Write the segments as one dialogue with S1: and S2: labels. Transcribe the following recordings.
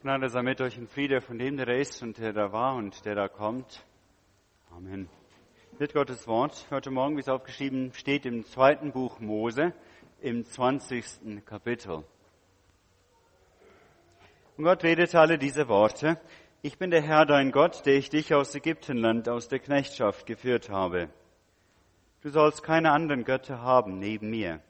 S1: Gnade sei mit euch in Friede von dem, der ist und der da war und der da kommt. Amen. Wird Gottes Wort heute Morgen, wie es aufgeschrieben steht, im zweiten Buch Mose, im 20. Kapitel. Und Gott redete alle diese Worte. Ich bin der Herr dein Gott, der ich dich aus Ägyptenland, aus der Knechtschaft geführt habe. Du sollst keine anderen Götter haben neben mir.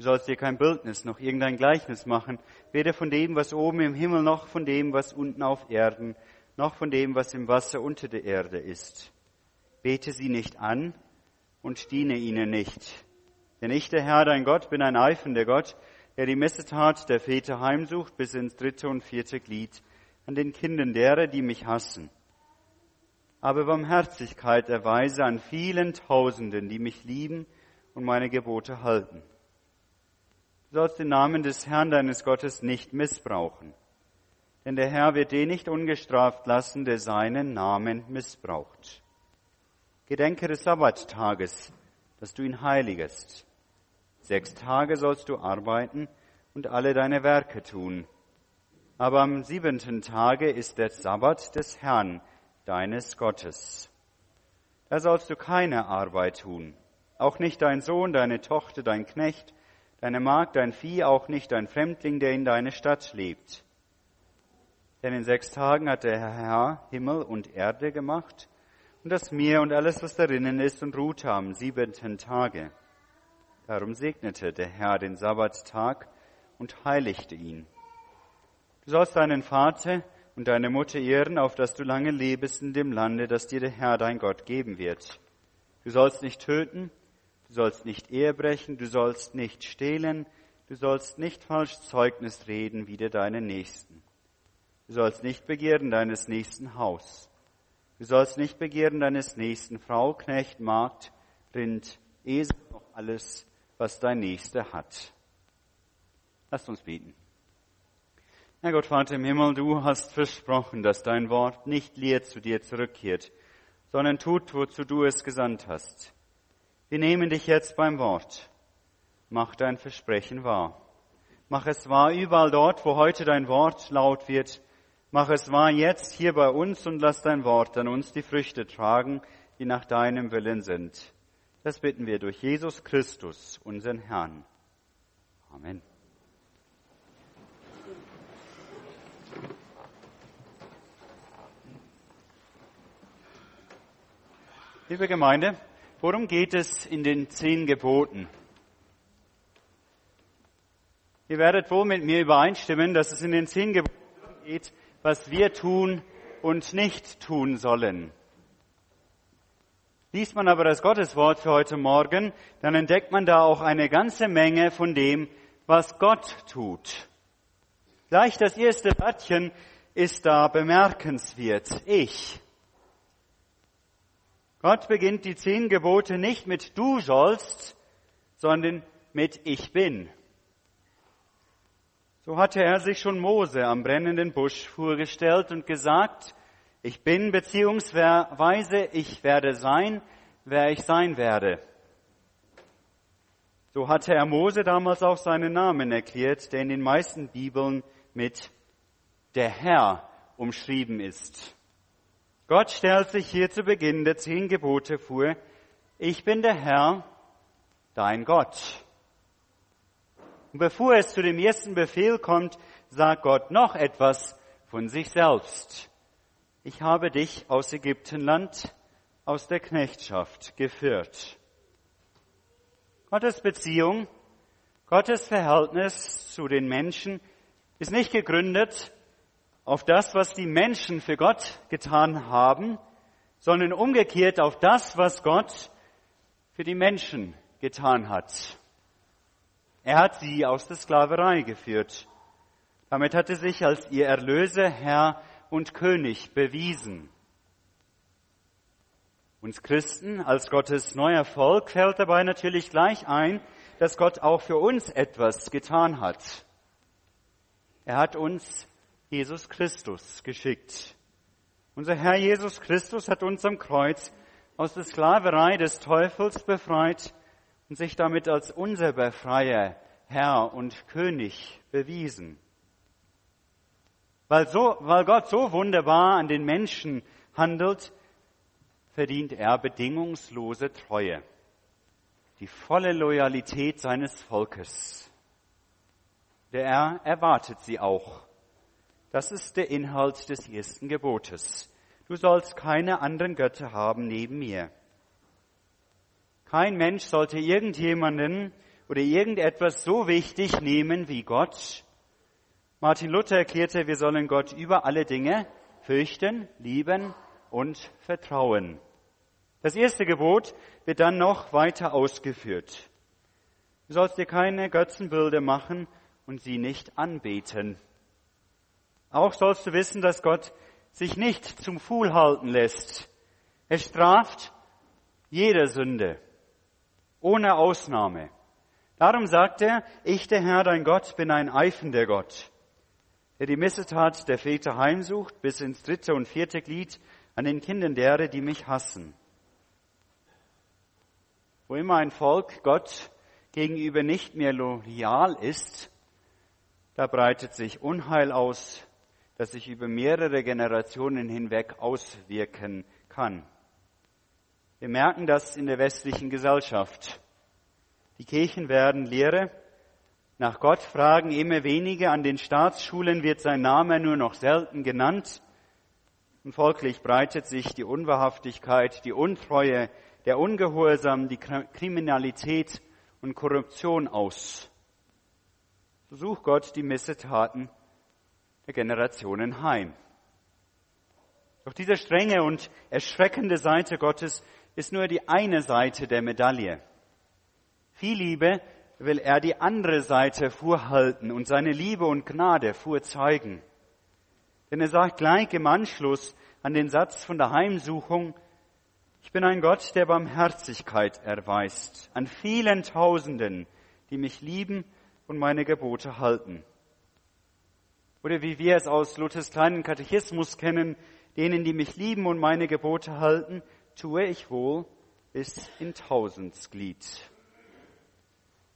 S1: Du sollst dir kein Bildnis noch irgendein Gleichnis machen, weder von dem, was oben im Himmel, noch von dem, was unten auf Erden, noch von dem, was im Wasser unter der Erde ist. Bete sie nicht an und diene ihnen nicht. Denn ich, der Herr, dein Gott, bin ein eifender Gott, der die Missetat der Väter heimsucht bis ins dritte und vierte Glied an den Kindern derer, die mich hassen. Aber Barmherzigkeit erweise an vielen Tausenden, die mich lieben und meine Gebote halten. Sollst den Namen des Herrn deines Gottes nicht missbrauchen. Denn der Herr wird den nicht ungestraft lassen, der seinen Namen missbraucht. Gedenke des Sabbattages, dass du ihn heiligest. Sechs Tage sollst du arbeiten und alle deine Werke tun. Aber am siebenten Tage ist der Sabbat des Herrn, deines Gottes. Da sollst du keine Arbeit tun, auch nicht dein Sohn, deine Tochter, dein Knecht, deine Magd, dein Vieh, auch nicht dein Fremdling, der in deiner Stadt lebt. Denn in sechs Tagen hat der Herr Himmel und Erde gemacht und das Meer und alles, was darinnen ist, und ruhte am siebenten Tage. Darum segnete der Herr den Sabbattag und heiligte ihn. Du sollst deinen Vater und deine Mutter ehren, auf dass du lange lebest in dem Lande, das dir der Herr dein Gott geben wird. Du sollst nicht töten, du sollst nicht Ehe brechen, du sollst nicht stehlen, du sollst nicht falsch Zeugnis reden wider deinen Nächsten. Du sollst nicht begehren deines nächsten Haus. Du sollst nicht begehren deines nächsten Frau, Knecht, Magd, Rind, Esel, noch alles, was dein Nächster hat. Lasst uns beten. Herr Gott, Vater im Himmel, du hast versprochen, dass dein Wort nicht leer zu dir zurückkehrt, sondern tut, wozu du es gesandt hast. Wir nehmen dich jetzt beim Wort. Mach dein Versprechen wahr. Mach es wahr überall dort, wo heute dein Wort laut wird. Mach es wahr jetzt hier bei uns und lass dein Wort an uns die Früchte tragen, die nach deinem Willen sind. Das bitten wir durch Jesus Christus, unseren Herrn. Amen. Liebe Gemeinde, Worum geht es in den zehn Geboten? Ihr werdet wohl mit mir übereinstimmen, dass es in den zehn Geboten geht, was wir tun und nicht tun sollen. Liest man aber das Gotteswort für heute Morgen, dann entdeckt man da auch eine ganze Menge von dem, was Gott tut. Gleich das erste Wörtchen ist da bemerkenswert. Ich. Gott beginnt die zehn Gebote nicht mit du sollst, sondern mit ich bin. So hatte er sich schon Mose am brennenden Busch vorgestellt und gesagt, ich bin beziehungsweise ich werde sein, wer ich sein werde. So hatte er Mose damals auch seinen Namen erklärt, der in den meisten Bibeln mit der Herr umschrieben ist. Gott stellt sich hier zu Beginn der zehn Gebote vor, ich bin der Herr, dein Gott. Und bevor es zu dem ersten Befehl kommt, sagt Gott noch etwas von sich selbst. Ich habe dich aus Ägyptenland, aus der Knechtschaft geführt. Gottes Beziehung, Gottes Verhältnis zu den Menschen ist nicht gegründet auf das, was die Menschen für Gott getan haben, sondern umgekehrt auf das, was Gott für die Menschen getan hat. Er hat sie aus der Sklaverei geführt. Damit hat er sich als ihr Erlöser, Herr und König bewiesen. Uns Christen als Gottes neuer Volk fällt dabei natürlich gleich ein, dass Gott auch für uns etwas getan hat. Er hat uns Jesus Christus geschickt. Unser Herr Jesus Christus hat uns am Kreuz aus der Sklaverei des Teufels befreit und sich damit als unser Befreier, Herr und König bewiesen. Weil, so, weil Gott so wunderbar an den Menschen handelt, verdient er bedingungslose Treue, die volle Loyalität seines Volkes. Der er erwartet sie auch. Das ist der Inhalt des ersten Gebotes. Du sollst keine anderen Götter haben neben mir. Kein Mensch sollte irgendjemanden oder irgendetwas so wichtig nehmen wie Gott. Martin Luther erklärte, wir sollen Gott über alle Dinge fürchten, lieben und vertrauen. Das erste Gebot wird dann noch weiter ausgeführt. Du sollst dir keine Götzenbilder machen und sie nicht anbeten. Auch sollst du wissen, dass Gott sich nicht zum Fuhl halten lässt. Er straft jede Sünde, ohne Ausnahme. Darum sagt er, ich, der Herr, dein Gott, bin ein eifender Gott, der die Missetat der Väter heimsucht bis ins dritte und vierte Glied an den Kindern derer, die mich hassen. Wo immer ein Volk Gott gegenüber nicht mehr loyal ist, da breitet sich Unheil aus, das sich über mehrere Generationen hinweg auswirken kann. Wir merken das in der westlichen Gesellschaft. Die Kirchen werden leere. Nach Gott fragen immer wenige. An den Staatsschulen wird sein Name nur noch selten genannt. Und folglich breitet sich die Unwahrhaftigkeit, die Untreue, der Ungehorsam, die Kriminalität und Korruption aus. So sucht Gott die Missetaten Generationen heim. Doch diese strenge und erschreckende Seite Gottes ist nur die eine Seite der Medaille. Viel Liebe will er die andere Seite vorhalten und seine Liebe und Gnade vorzeigen. Denn er sagt gleich im Anschluss an den Satz von der Heimsuchung, ich bin ein Gott, der Barmherzigkeit erweist an vielen Tausenden, die mich lieben und meine Gebote halten. Oder wie wir es aus Luthers kleinen Katechismus kennen, denen, die mich lieben und meine Gebote halten, tue ich wohl bis in Tausendsglied.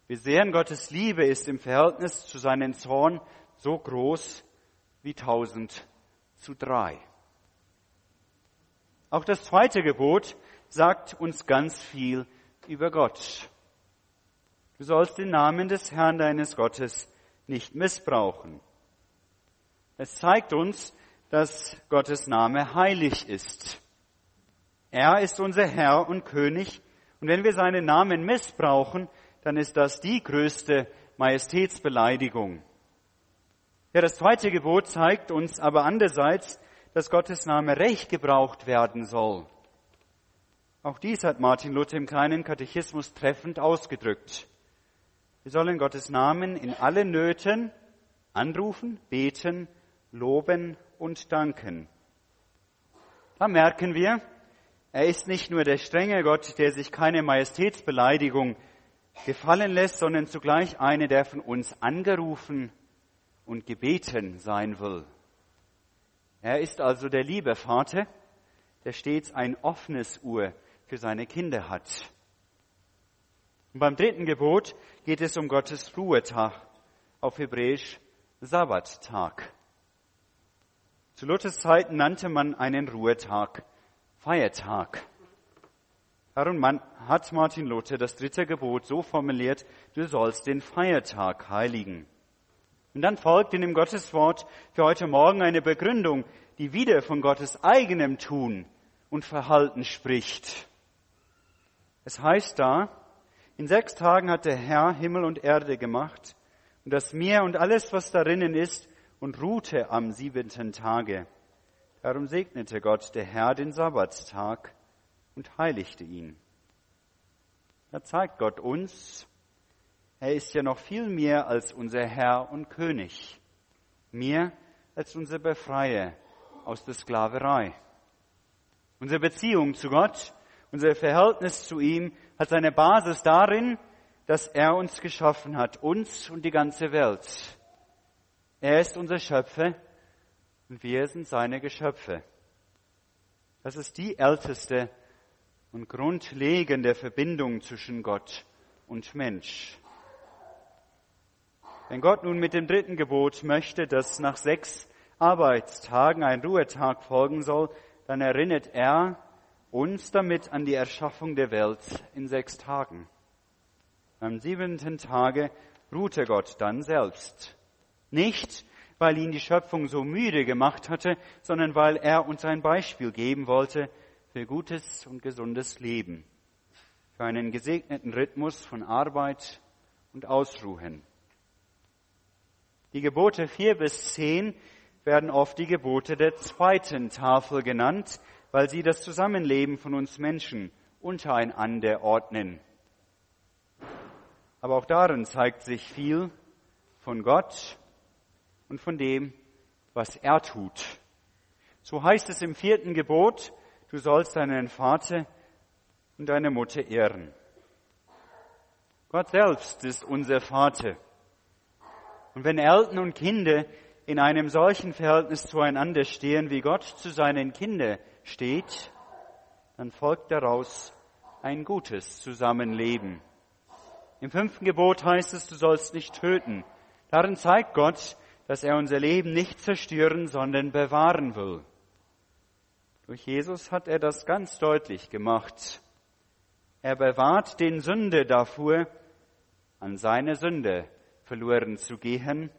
S1: Wir sehen, Gottes Liebe ist im Verhältnis zu seinen Zorn so groß wie tausend zu drei. Auch das zweite Gebot sagt uns ganz viel über Gott. Du sollst den Namen des Herrn deines Gottes nicht missbrauchen. Es zeigt uns, dass Gottes Name heilig ist. Er ist unser Herr und König und wenn wir seinen Namen missbrauchen, dann ist das die größte Majestätsbeleidigung. Ja, das zweite Gebot zeigt uns aber andererseits, dass Gottes Name recht gebraucht werden soll. Auch dies hat Martin Luther im kleinen Katechismus treffend ausgedrückt. Wir sollen Gottes Namen in allen Nöten anrufen, beten loben und danken. Da merken wir, er ist nicht nur der strenge Gott, der sich keine Majestätsbeleidigung gefallen lässt, sondern zugleich eine, der von uns angerufen und gebeten sein will. Er ist also der liebe Vater, der stets ein offenes Uhr für seine Kinder hat. Und beim dritten Gebot geht es um Gottes Ruhetag, auf Hebräisch Sabbattag. Zu Luthers Zeiten nannte man einen Ruhetag Feiertag. Darum hat Martin Luther das dritte Gebot so formuliert, du sollst den Feiertag heiligen. Und dann folgt in dem Gotteswort für heute Morgen eine Begründung, die wieder von Gottes eigenem Tun und Verhalten spricht. Es heißt da, in sechs Tagen hat der Herr Himmel und Erde gemacht und das Meer und alles, was darinnen ist, und ruhte am siebenten Tage. Darum segnete Gott der Herr den Sabbatstag und heiligte ihn. Da zeigt Gott uns, er ist ja noch viel mehr als unser Herr und König, mehr als unser Befreier aus der Sklaverei. Unsere Beziehung zu Gott, unser Verhältnis zu ihm hat seine Basis darin, dass er uns geschaffen hat, uns und die ganze Welt. Er ist unser Schöpfer und wir sind seine Geschöpfe. Das ist die älteste und grundlegende Verbindung zwischen Gott und Mensch. Wenn Gott nun mit dem dritten Gebot möchte, dass nach sechs Arbeitstagen ein Ruhetag folgen soll, dann erinnert er uns damit an die Erschaffung der Welt in sechs Tagen. Am siebenten Tage ruhte Gott dann selbst. Nicht, weil ihn die Schöpfung so müde gemacht hatte, sondern weil er uns ein Beispiel geben wollte für gutes und gesundes Leben, für einen gesegneten Rhythmus von Arbeit und Ausruhen. Die Gebote vier bis zehn werden oft die Gebote der zweiten Tafel genannt, weil sie das Zusammenleben von uns Menschen untereinander ordnen. Aber auch darin zeigt sich viel von Gott und von dem, was er tut. So heißt es im vierten Gebot, du sollst deinen Vater und deine Mutter ehren. Gott selbst ist unser Vater. Und wenn Eltern und Kinder in einem solchen Verhältnis zueinander stehen, wie Gott zu seinen Kindern steht, dann folgt daraus ein gutes Zusammenleben. Im fünften Gebot heißt es, du sollst nicht töten. Darin zeigt Gott, dass er unser Leben nicht zerstören, sondern bewahren will. Durch Jesus hat er das ganz deutlich gemacht. Er bewahrt den Sünder davor, an seine Sünde verloren zu gehen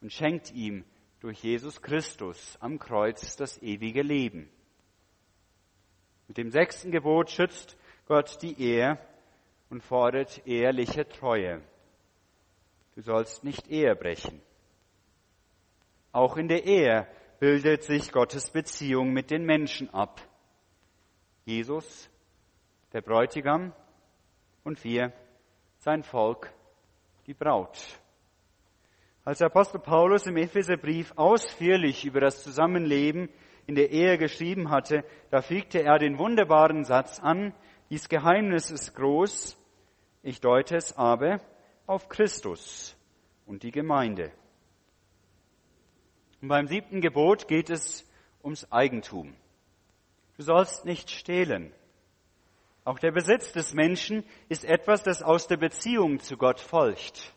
S1: und schenkt ihm durch Jesus Christus am Kreuz das ewige Leben. Mit dem sechsten Gebot schützt Gott die Ehe und fordert ehrliche Treue. Du sollst nicht Ehe brechen. Auch in der Ehe bildet sich Gottes Beziehung mit den Menschen ab. Jesus, der Bräutigam und wir, sein Volk, die Braut. Als der Apostel Paulus im Epheserbrief ausführlich über das Zusammenleben in der Ehe geschrieben hatte, da fügte er den wunderbaren Satz an, dies Geheimnis ist groß, ich deute es aber auf Christus und die Gemeinde. Und beim siebten Gebot geht es ums Eigentum. Du sollst nicht stehlen. Auch der Besitz des Menschen ist etwas, das aus der Beziehung zu Gott folgt.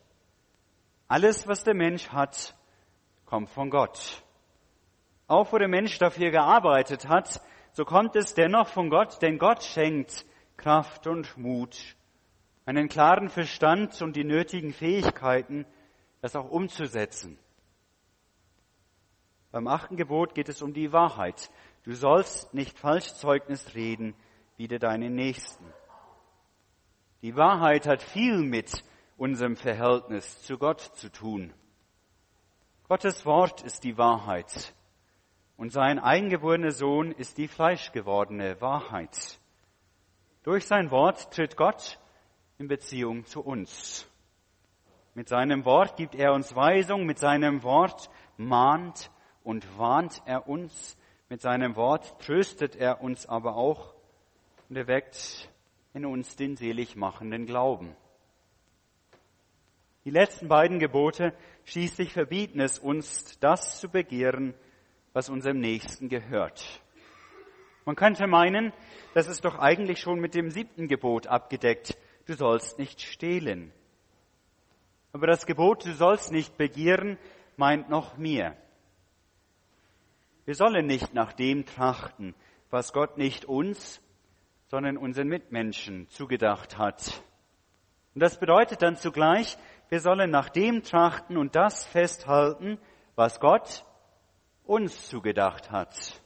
S1: Alles, was der Mensch hat, kommt von Gott. Auch wo der Mensch dafür gearbeitet hat, so kommt es dennoch von Gott, denn Gott schenkt Kraft und Mut, einen klaren Verstand und die nötigen Fähigkeiten, das auch umzusetzen. Beim achten Gebot geht es um die Wahrheit. Du sollst nicht Falschzeugnis reden wider deinen Nächsten. Die Wahrheit hat viel mit unserem Verhältnis zu Gott zu tun. Gottes Wort ist die Wahrheit und sein eingeborener Sohn ist die fleischgewordene Wahrheit. Durch sein Wort tritt Gott in Beziehung zu uns. Mit seinem Wort gibt er uns Weisung, mit seinem Wort mahnt und warnt er uns. Mit seinem Wort tröstet er uns aber auch und erweckt in uns den selig machenden Glauben. Die letzten beiden Gebote schließlich verbieten es uns, das zu begehren, was unserem Nächsten gehört. Man könnte meinen, das ist doch eigentlich schon mit dem siebten Gebot abgedeckt. Du sollst nicht stehlen. Aber das Gebot, du sollst nicht begehren, meint noch mehr. Wir sollen nicht nach dem trachten, was Gott nicht uns, sondern unseren Mitmenschen zugedacht hat. Und das bedeutet dann zugleich, wir sollen nach dem trachten und das festhalten, was Gott uns zugedacht hat.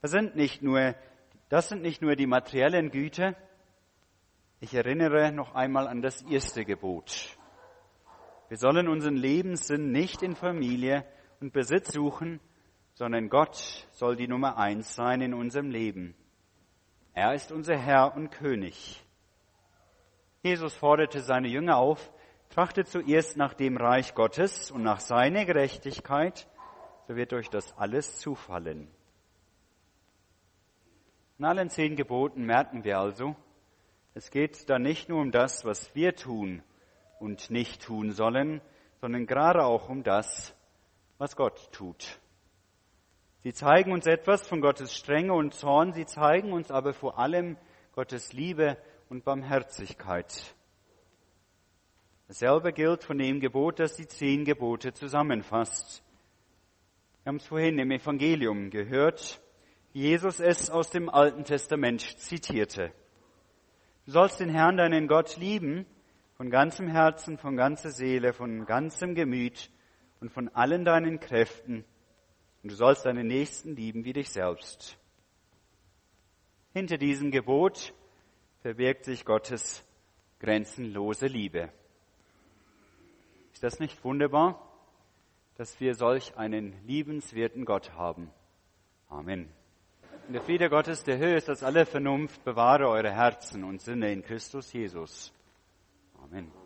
S1: Das sind nicht nur, das sind nicht nur die materiellen Güter. Ich erinnere noch einmal an das erste Gebot. Wir sollen unseren Lebenssinn nicht in Familie und Besitz suchen, sondern Gott soll die Nummer eins sein in unserem Leben. Er ist unser Herr und König. Jesus forderte seine Jünger auf, trachtet zuerst nach dem Reich Gottes und nach seiner Gerechtigkeit, so wird euch das alles zufallen. In allen zehn Geboten merken wir also, es geht da nicht nur um das, was wir tun und nicht tun sollen, sondern gerade auch um das, was Gott tut. Sie zeigen uns etwas von Gottes Strenge und Zorn, sie zeigen uns aber vor allem Gottes Liebe und Barmherzigkeit. Dasselbe gilt von dem Gebot, das die zehn Gebote zusammenfasst. Wir haben es vorhin im Evangelium gehört, wie Jesus es aus dem Alten Testament zitierte. Du sollst den Herrn, deinen Gott, lieben, von ganzem Herzen, von ganzer Seele, von ganzem Gemüt und von allen deinen Kräften. Und du sollst deinen Nächsten lieben wie dich selbst. Hinter diesem Gebot verbirgt sich Gottes grenzenlose Liebe. Ist das nicht wunderbar, dass wir solch einen liebenswerten Gott haben? Amen. Und der Friede Gottes, der höher ist als alle Vernunft, bewahre eure Herzen und Sinne in Christus Jesus. Amen.